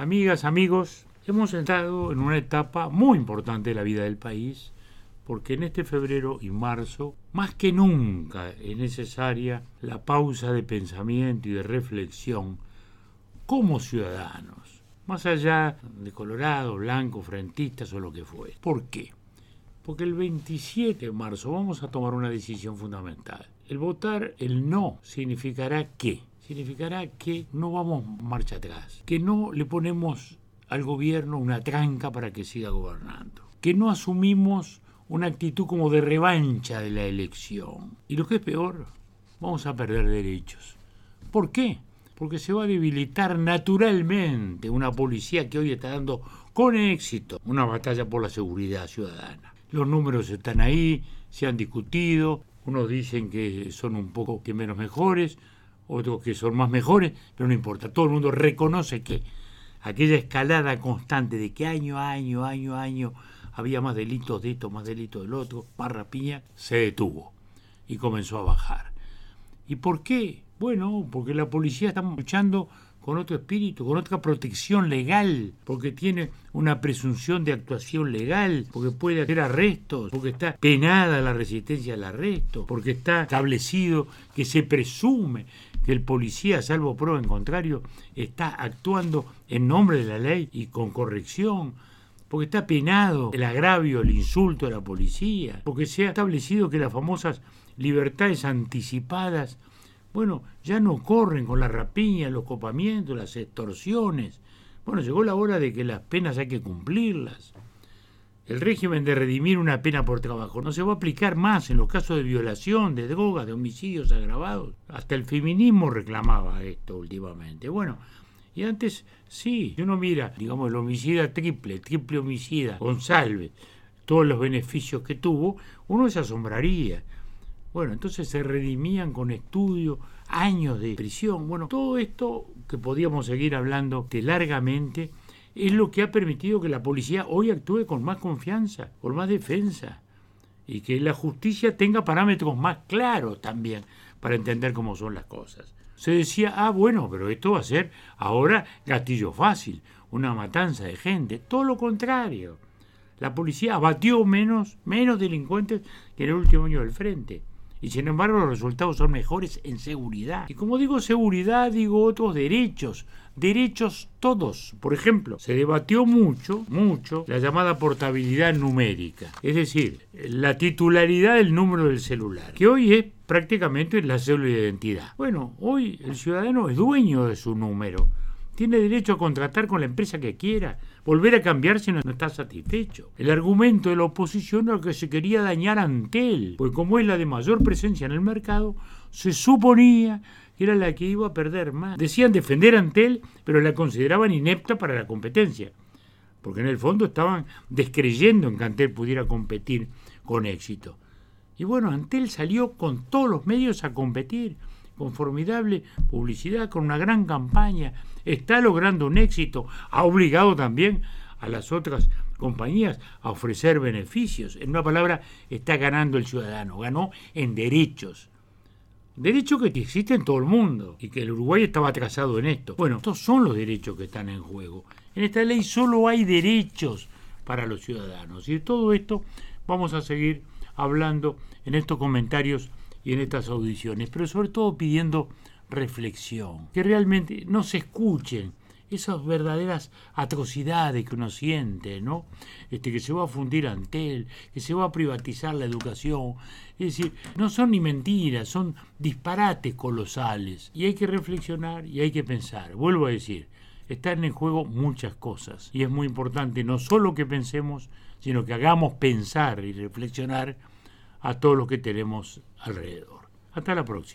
Amigas, amigos, hemos entrado en una etapa muy importante de la vida del país, porque en este febrero y marzo, más que nunca es necesaria la pausa de pensamiento y de reflexión como ciudadanos, más allá de colorado, blanco, frentistas o lo que fuere. ¿Por qué? Porque el 27 de marzo vamos a tomar una decisión fundamental. El votar el no significará qué? Significará que no vamos marcha atrás, que no le ponemos al gobierno una tranca para que siga gobernando, que no asumimos una actitud como de revancha de la elección. Y lo que es peor, vamos a perder derechos. ¿Por qué? Porque se va a debilitar naturalmente una policía que hoy está dando con éxito una batalla por la seguridad ciudadana. Los números están ahí, se han discutido, unos dicen que son un poco que menos mejores, otros que son más mejores, pero no importa, todo el mundo reconoce que aquella escalada constante de que año a año, año a año, había más delitos de esto, más delitos del otro, más rapiña, se detuvo y comenzó a bajar. ¿Y por qué? Bueno, porque la policía está luchando con otro espíritu, con otra protección legal, porque tiene una presunción de actuación legal, porque puede hacer arrestos, porque está penada la resistencia al arresto, porque está establecido que se presume que el policía, salvo prueba en contrario, está actuando en nombre de la ley y con corrección, porque está penado el agravio, el insulto a la policía, porque se ha establecido que las famosas libertades anticipadas, bueno, ya no corren con la rapiña, los copamientos, las extorsiones. Bueno, llegó la hora de que las penas hay que cumplirlas. El régimen de redimir una pena por trabajo no se va a aplicar más en los casos de violación, de drogas, de homicidios agravados. Hasta el feminismo reclamaba esto últimamente. Bueno, y antes sí, si uno mira, digamos, el homicida triple, triple homicida, González, todos los beneficios que tuvo, uno se asombraría. Bueno, entonces se redimían con estudio, años de prisión. Bueno, todo esto que podíamos seguir hablando de largamente es lo que ha permitido que la policía hoy actúe con más confianza, con más defensa, y que la justicia tenga parámetros más claros también para entender cómo son las cosas. Se decía, ah, bueno, pero esto va a ser ahora gatillo fácil, una matanza de gente. Todo lo contrario. La policía abatió menos, menos delincuentes que en el último año del frente. Y sin embargo los resultados son mejores en seguridad. Y como digo seguridad, digo otros derechos. Derechos todos. Por ejemplo, se debatió mucho, mucho, la llamada portabilidad numérica. Es decir, la titularidad del número del celular. Que hoy es prácticamente la célula de identidad. Bueno, hoy el ciudadano es dueño de su número tiene derecho a contratar con la empresa que quiera, volver a cambiar si no está satisfecho. El argumento de la oposición era que se quería dañar a Antel, pues como es la de mayor presencia en el mercado, se suponía que era la que iba a perder más. Decían defender a Antel, pero la consideraban inepta para la competencia, porque en el fondo estaban descreyendo en que Antel pudiera competir con éxito. Y bueno, Antel salió con todos los medios a competir con formidable publicidad, con una gran campaña, está logrando un éxito, ha obligado también a las otras compañías a ofrecer beneficios. En una palabra, está ganando el ciudadano, ganó en derechos. Derechos que existen en todo el mundo y que el Uruguay estaba atrasado en esto. Bueno, estos son los derechos que están en juego. En esta ley solo hay derechos para los ciudadanos. Y de todo esto vamos a seguir hablando en estos comentarios y en estas audiciones, pero sobre todo pidiendo reflexión, que realmente no se escuchen esas verdaderas atrocidades que uno siente, ¿no? Este, que se va a fundir Antel, que se va a privatizar la educación. Es decir, no son ni mentiras, son disparates colosales. Y hay que reflexionar y hay que pensar. Vuelvo a decir, están en juego muchas cosas. Y es muy importante no solo que pensemos, sino que hagamos pensar y reflexionar a todo lo que tenemos alrededor. Hasta la próxima.